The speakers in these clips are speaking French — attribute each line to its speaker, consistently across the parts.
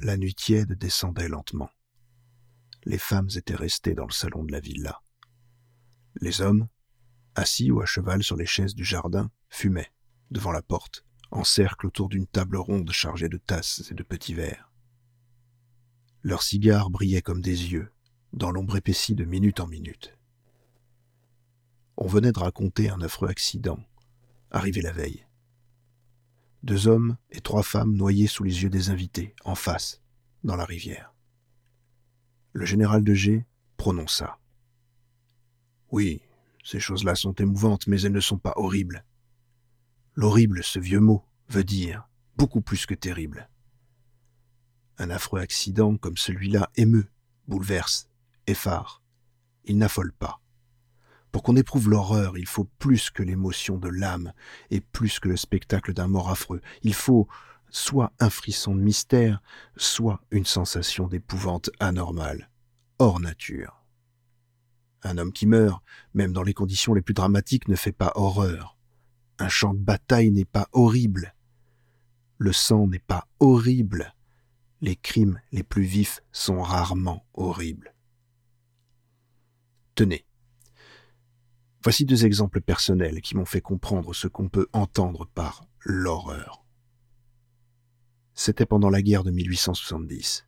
Speaker 1: La nuit tiède descendait lentement. Les femmes étaient restées dans le salon de la villa. Les hommes, assis ou à cheval sur les chaises du jardin, fumaient, devant la porte, en cercle autour d'une table ronde chargée de tasses et de petits verres. Leurs cigares brillaient comme des yeux, dans l'ombre épaissie de minute en minute. On venait de raconter un affreux accident, arrivé la veille. Deux hommes et trois femmes noyés sous les yeux des invités, en face, dans la rivière. Le général de G prononça. Oui, ces choses-là sont émouvantes, mais elles ne sont pas horribles. L'horrible, ce vieux mot, veut dire beaucoup plus que terrible. Un affreux accident comme celui-là émeut, bouleverse, effare. Il n'affole pas. Pour qu'on éprouve l'horreur, il faut plus que l'émotion de l'âme et plus que le spectacle d'un mort affreux. Il faut soit un frisson de mystère, soit une sensation d'épouvante anormale, hors nature. Un homme qui meurt, même dans les conditions les plus dramatiques, ne fait pas horreur. Un champ de bataille n'est pas horrible. Le sang n'est pas horrible. Les crimes les plus vifs sont rarement horribles. Tenez. Voici deux exemples personnels qui m'ont fait comprendre ce qu'on peut entendre par l'horreur. C'était pendant la guerre de 1870.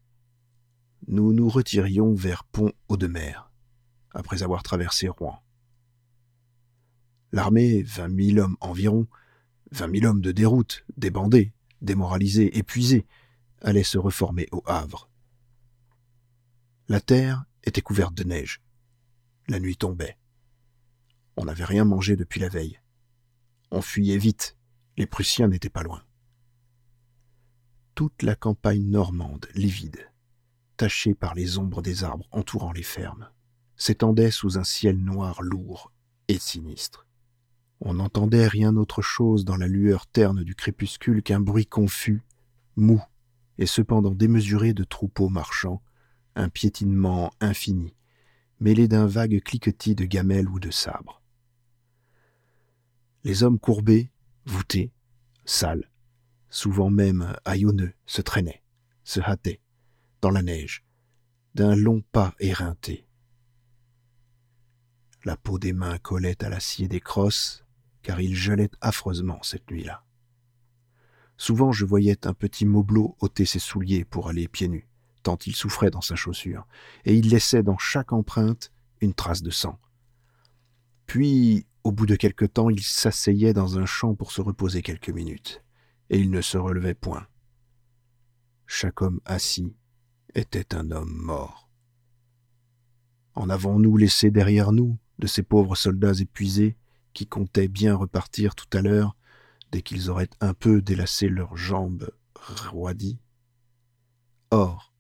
Speaker 1: Nous nous retirions vers Pont-Audemer après avoir traversé Rouen. L'armée, vingt mille hommes environ, vingt mille hommes de déroute, débandés, démoralisés, épuisés, allait se reformer au Havre. La terre était couverte de neige. La nuit tombait. On n'avait rien mangé depuis la veille. On fuyait vite. Les Prussiens n'étaient pas loin. Toute la campagne normande, livide, tachée par les ombres des arbres entourant les fermes, s'étendait sous un ciel noir lourd et sinistre. On n'entendait rien autre chose dans la lueur terne du crépuscule qu'un bruit confus, mou et cependant démesuré de troupeaux marchands, un piétinement infini, mêlé d'un vague cliquetis de gamelles ou de sabres. Les hommes courbés, voûtés, sales, souvent même haillonneux, se traînaient, se hâtaient, dans la neige, d'un long pas éreinté, la peau des mains collait à l'acier des crosses, car il gelait affreusement cette nuit-là. Souvent je voyais un petit moblot ôter ses souliers pour aller pieds nus, tant il souffrait dans sa chaussure, et il laissait dans chaque empreinte une trace de sang. Puis, au bout de quelque temps, il s'asseyait dans un champ pour se reposer quelques minutes, et il ne se relevait point. Chaque homme assis était un homme mort. En avons-nous laissé derrière nous de ces pauvres soldats épuisés qui comptaient bien repartir tout à l'heure dès qu'ils auraient un peu délassé leurs jambes roidies? Or,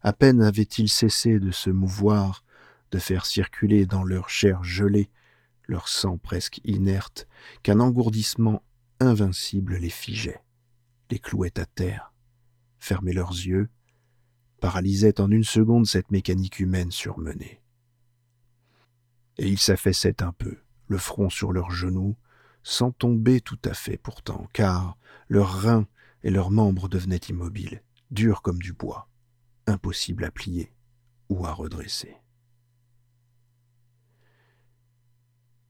Speaker 1: à peine avaient-ils cessé de se mouvoir, de faire circuler dans leur chair gelée leur sang presque inerte, qu'un engourdissement invincible les figeait, les clouait à terre, fermait leurs yeux, paralysait en une seconde cette mécanique humaine surmenée et ils s'affaissaient un peu, le front sur leurs genoux, sans tomber tout à fait pourtant, car leurs reins et leurs membres devenaient immobiles, durs comme du bois, impossibles à plier ou à redresser.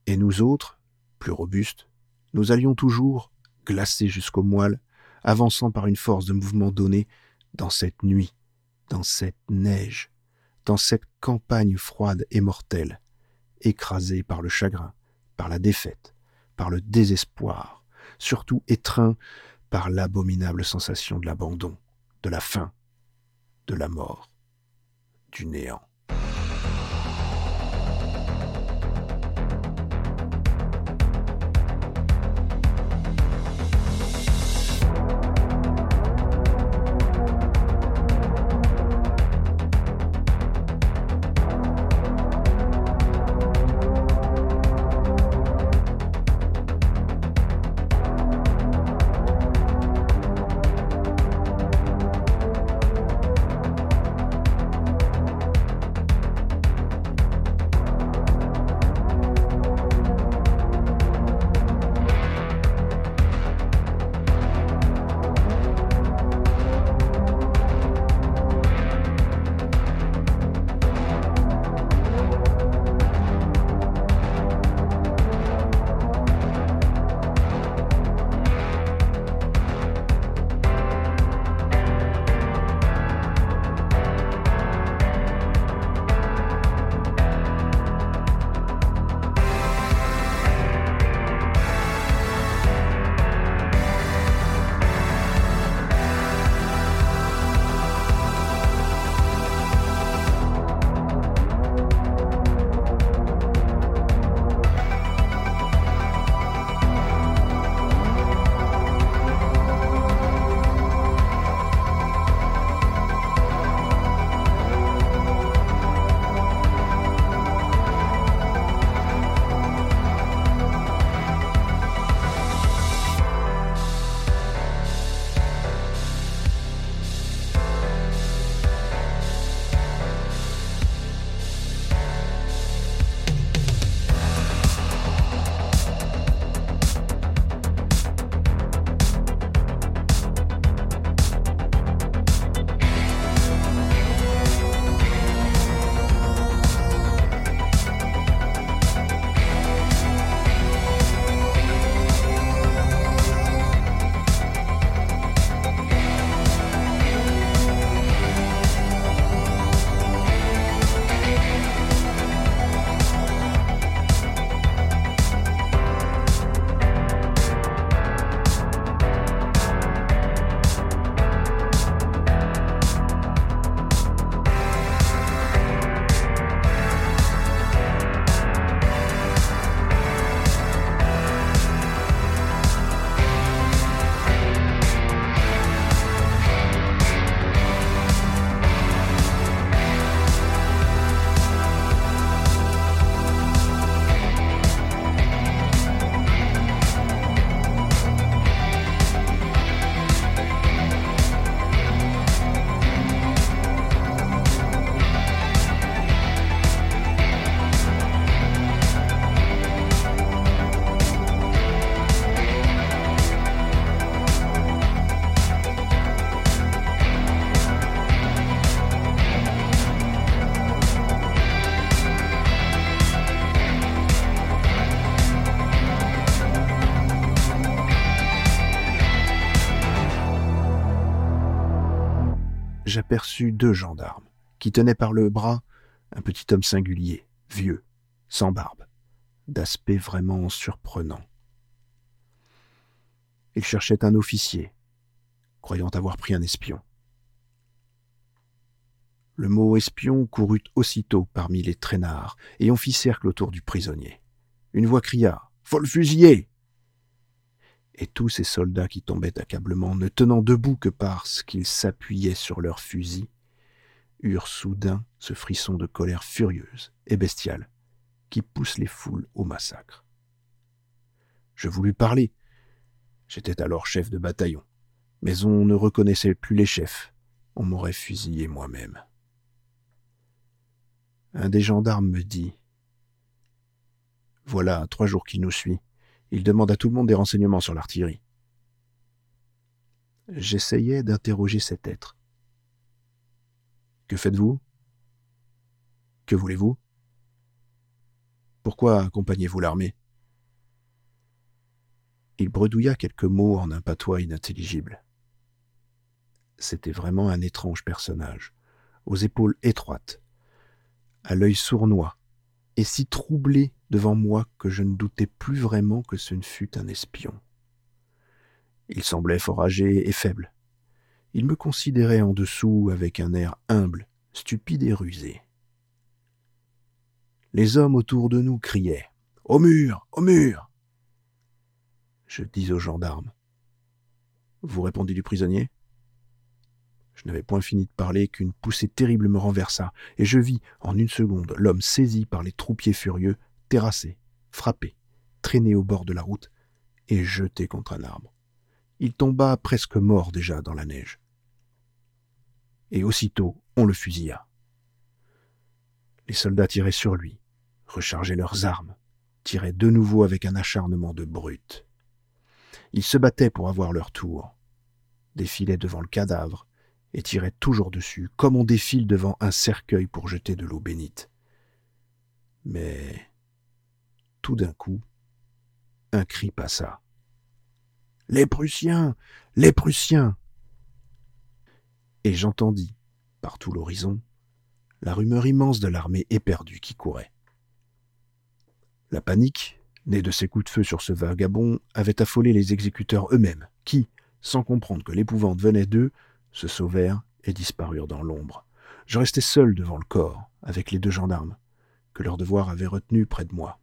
Speaker 1: Et nous autres, plus robustes, nous allions toujours, glacés jusqu'au moelle, avançant par une force de mouvement donnée, dans cette nuit, dans cette neige, dans cette campagne froide et mortelle, écrasé par le chagrin, par la défaite, par le désespoir, surtout étreint par l'abominable sensation de l'abandon, de la faim, de la mort, du néant. Deux gendarmes qui tenaient par le bras un petit homme singulier, vieux, sans barbe, d'aspect vraiment surprenant. Il cherchait un officier, croyant avoir pris un espion. Le mot espion courut aussitôt parmi les traînards, et on fit cercle autour du prisonnier. Une voix cria Faut le Et tous ces soldats qui tombaient accablement, ne tenant debout que parce qu'ils s'appuyaient sur leurs fusils, eurent soudain ce frisson de colère furieuse et bestiale qui pousse les foules au massacre. Je voulus parler. J'étais alors chef de bataillon, mais on ne reconnaissait plus les chefs. On m'aurait fusillé moi-même. Un des gendarmes me dit Voilà trois jours qu'il nous suit. Il demande à tout le monde des renseignements sur l'artillerie. J'essayais d'interroger cet être. Que faites-vous? Que voulez-vous? Pourquoi accompagnez-vous l'armée? Il bredouilla quelques mots en un patois inintelligible. C'était vraiment un étrange personnage, aux épaules étroites, à l'œil sournois, et si troublé devant moi que je ne doutais plus vraiment que ce ne fût un espion. Il semblait fort âgé et faible, il me considérait en dessous avec un air humble, stupide et rusé. Les hommes autour de nous criaient Au mur Au mur Je dis aux gendarmes Vous répondez du prisonnier? Je n'avais point fini de parler qu'une poussée terrible me renversa, et je vis, en une seconde, l'homme saisi par les troupiers furieux, terrassé, frappé, traîné au bord de la route et jeté contre un arbre. Il tomba presque mort déjà dans la neige et aussitôt on le fusilla. Les soldats tiraient sur lui, rechargeaient leurs armes, tiraient de nouveau avec un acharnement de brutes. Ils se battaient pour avoir leur tour, défilaient devant le cadavre et tiraient toujours dessus, comme on défile devant un cercueil pour jeter de l'eau bénite. Mais tout d'un coup, un cri passa. Les Prussiens. Les Prussiens et j'entendis, par tout l'horizon, la rumeur immense de l'armée éperdue qui courait. La panique, née de ces coups de feu sur ce vagabond, avait affolé les exécuteurs eux-mêmes, qui, sans comprendre que l'épouvante venait d'eux, se sauvèrent et disparurent dans l'ombre. Je restais seul devant le corps, avec les deux gendarmes, que leur devoir avait retenu près de moi.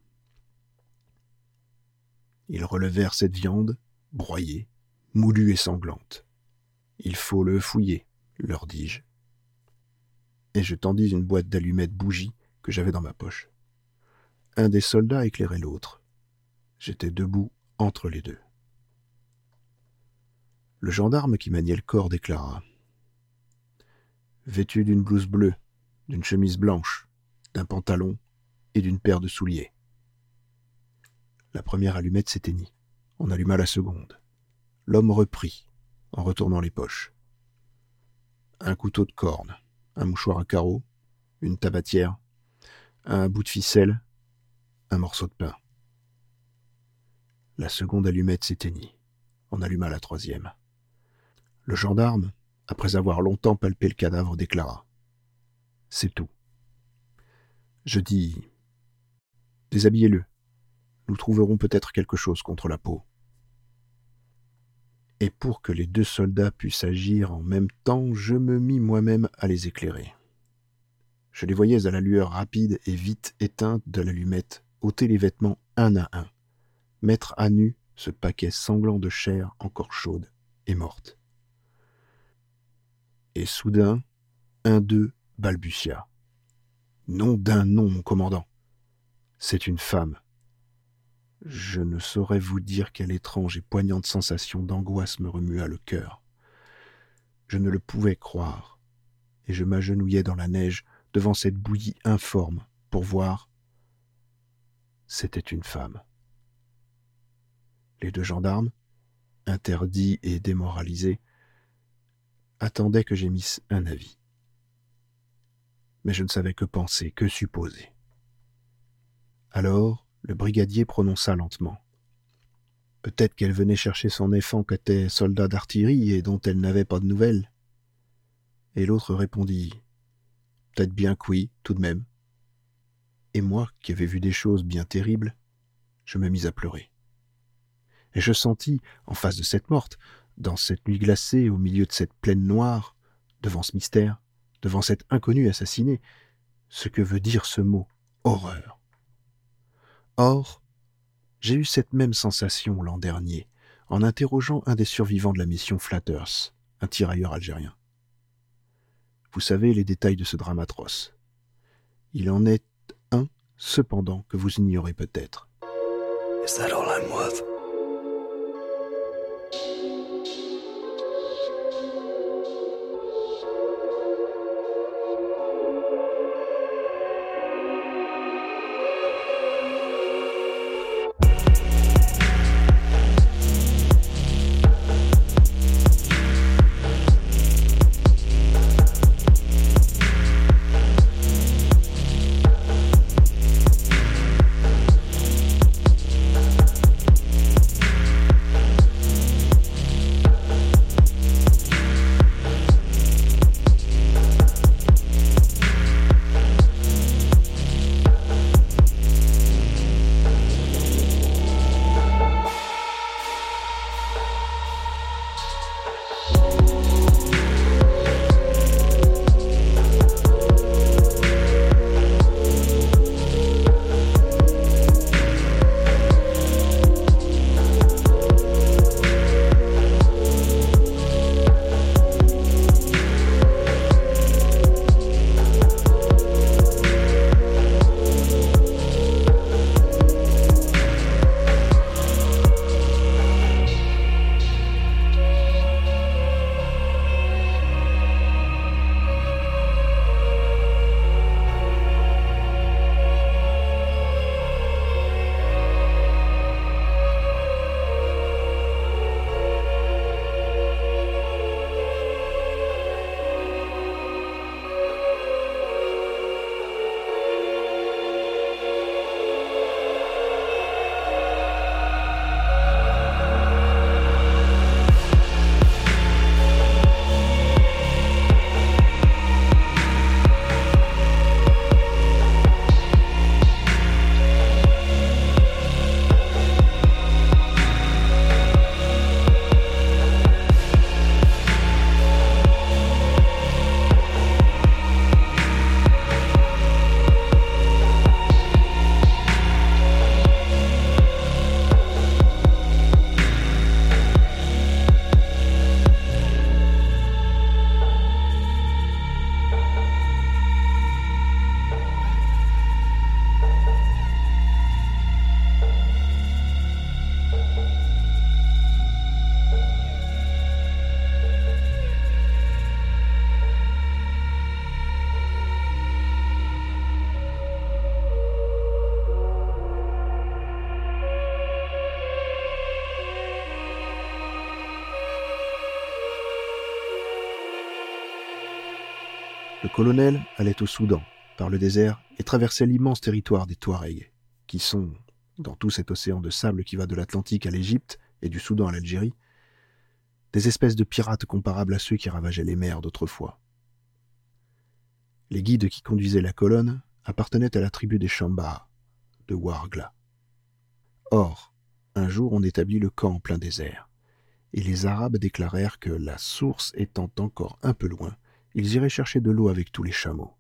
Speaker 1: Ils relevèrent cette viande, broyée, moulue et sanglante. Il faut le fouiller, leur dis-je. Et je tendis une boîte d'allumettes bougies que j'avais dans ma poche. Un des soldats éclairait l'autre. J'étais debout entre les deux. Le gendarme qui maniait le corps déclara Vêtu d'une blouse bleue, d'une chemise blanche, d'un pantalon et d'une paire de souliers. La première allumette s'éteignit. On alluma la seconde. L'homme reprit, en retournant les poches un couteau de corne, un mouchoir à carreaux, une tabatière, un bout de ficelle, un morceau de pain. La seconde allumette s'éteignit. On alluma la troisième. Le gendarme, après avoir longtemps palpé le cadavre, déclara C'est tout. Je dis Déshabillez-le. Nous trouverons peut-être quelque chose contre la peau et pour que les deux soldats puissent agir en même temps, je me mis moi-même à les éclairer. Je les voyais à la lueur rapide et vite éteinte de l'allumette ôter les vêtements un à un, mettre à nu ce paquet sanglant de chair encore chaude et morte. Et soudain, un d'eux balbutia. Nom d'un nom, mon commandant. C'est une femme. Je ne saurais vous dire quelle étrange et poignante sensation d'angoisse me remua le cœur. Je ne le pouvais croire, et je m'agenouillais dans la neige devant cette bouillie informe pour voir. C'était une femme. Les deux gendarmes, interdits et démoralisés, attendaient que j'émisse un avis. Mais je ne savais que penser, que supposer. Alors, le brigadier prononça lentement. Peut-être qu'elle venait chercher son enfant qui était soldat d'artillerie et dont elle n'avait pas de nouvelles. Et l'autre répondit Peut-être bien que oui, tout de même. Et moi, qui avais vu des choses bien terribles, je me mis à pleurer. Et je sentis, en face de cette morte, dans cette nuit glacée, au milieu de cette plaine noire, devant ce mystère, devant cet inconnu assassiné, ce que veut dire ce mot horreur. Or, j'ai eu cette même sensation l'an dernier, en interrogeant un des survivants de la mission Flatters, un tirailleur algérien. Vous savez les détails de ce drame atroce. Il en est un, cependant, que vous ignorez peut-être. Le colonel allait au Soudan, par le désert, et traversait l'immense territoire des Touaregs, qui sont, dans tout cet océan de sable qui va de l'Atlantique à l'Égypte et du Soudan à l'Algérie, des espèces de pirates comparables à ceux qui ravageaient les mers d'autrefois. Les guides qui conduisaient la colonne appartenaient à la tribu des Chambas, de Wargla. Or, un jour on établit le camp en plein désert, et les Arabes déclarèrent que, la source étant encore un peu loin, ils iraient chercher de l'eau avec tous les chameaux.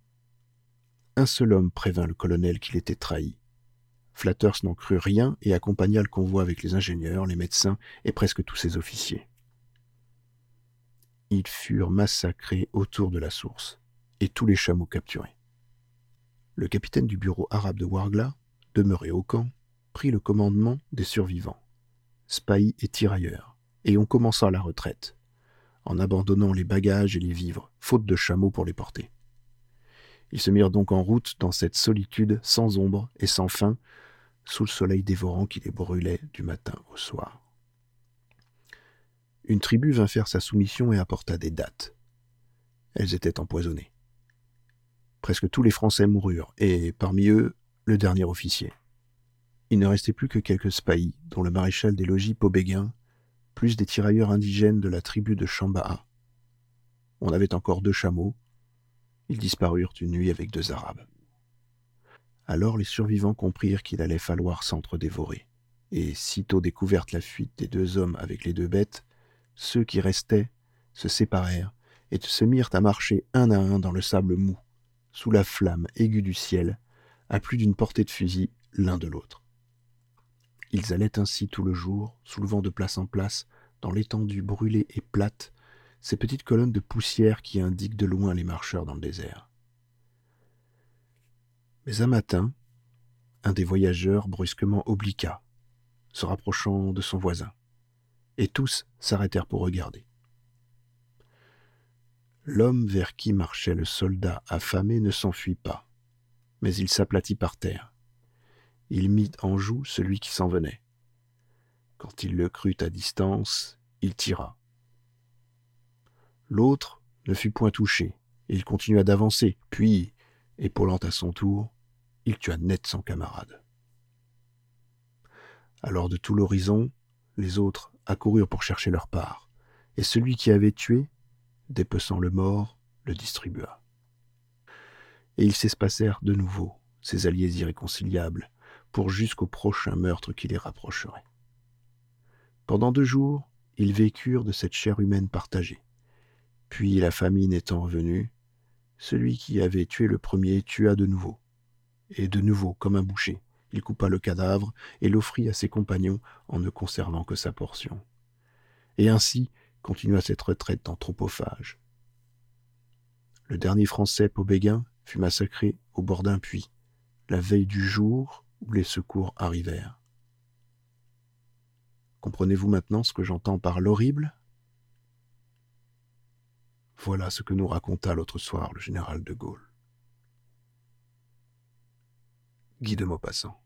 Speaker 1: Un seul homme prévint le colonel qu'il était trahi. Flatters n'en crut rien et accompagna le convoi avec les ingénieurs, les médecins et presque tous ses officiers. Ils furent massacrés autour de la source et tous les chameaux capturés. Le capitaine du bureau arabe de Wargla, demeuré au camp, prit le commandement des survivants, spahis et tirailleurs, et on commença la retraite en abandonnant les bagages et les vivres, faute de chameaux pour les porter. Ils se mirent donc en route dans cette solitude sans ombre et sans fin, sous le soleil dévorant qui les brûlait du matin au soir. Une tribu vint faire sa soumission et apporta des dattes. Elles étaient empoisonnées. Presque tous les Français moururent, et parmi eux, le dernier officier. Il ne restait plus que quelques spahis, dont le maréchal des logis Pobéguin plus des tirailleurs indigènes de la tribu de Chambaha. On avait encore deux chameaux. Ils disparurent une nuit avec deux Arabes. Alors les survivants comprirent qu'il allait falloir s'entre-dévorer. Et sitôt découverte la fuite des deux hommes avec les deux bêtes, ceux qui restaient se séparèrent et se mirent à marcher un à un dans le sable mou, sous la flamme aiguë du ciel, à plus d'une portée de fusil l'un de l'autre. Ils allaient ainsi tout le jour, soulevant de place en place, dans l'étendue brûlée et plate, ces petites colonnes de poussière qui indiquent de loin les marcheurs dans le désert. Mais un matin, un des voyageurs brusquement obliqua, se rapprochant de son voisin, et tous s'arrêtèrent pour regarder. L'homme vers qui marchait le soldat affamé ne s'enfuit pas, mais il s'aplatit par terre. Il mit en joue celui qui s'en venait. Quand il le crut à distance, il tira. L'autre ne fut point touché, et il continua d'avancer, puis, épaulant à son tour, il tua net son camarade. Alors de tout l'horizon, les autres accoururent pour chercher leur part, et celui qui avait tué, dépeçant le mort, le distribua. Et ils s'espacèrent de nouveau, ces alliés irréconciliables, pour jusqu'au prochain meurtre qui les rapprocherait. Pendant deux jours, ils vécurent de cette chair humaine partagée. Puis, la famine étant revenue, celui qui avait tué le premier tua de nouveau. Et de nouveau, comme un boucher, il coupa le cadavre et l'offrit à ses compagnons en ne conservant que sa portion. Et ainsi continua cette retraite d'anthropophage. Le dernier Français Pobéguin fut massacré au bord d'un puits, la veille du jour les secours arrivèrent. Comprenez-vous maintenant ce que j'entends par l'horrible? Voilà ce que nous raconta l'autre soir le général de Gaulle. Guy de Maupassant.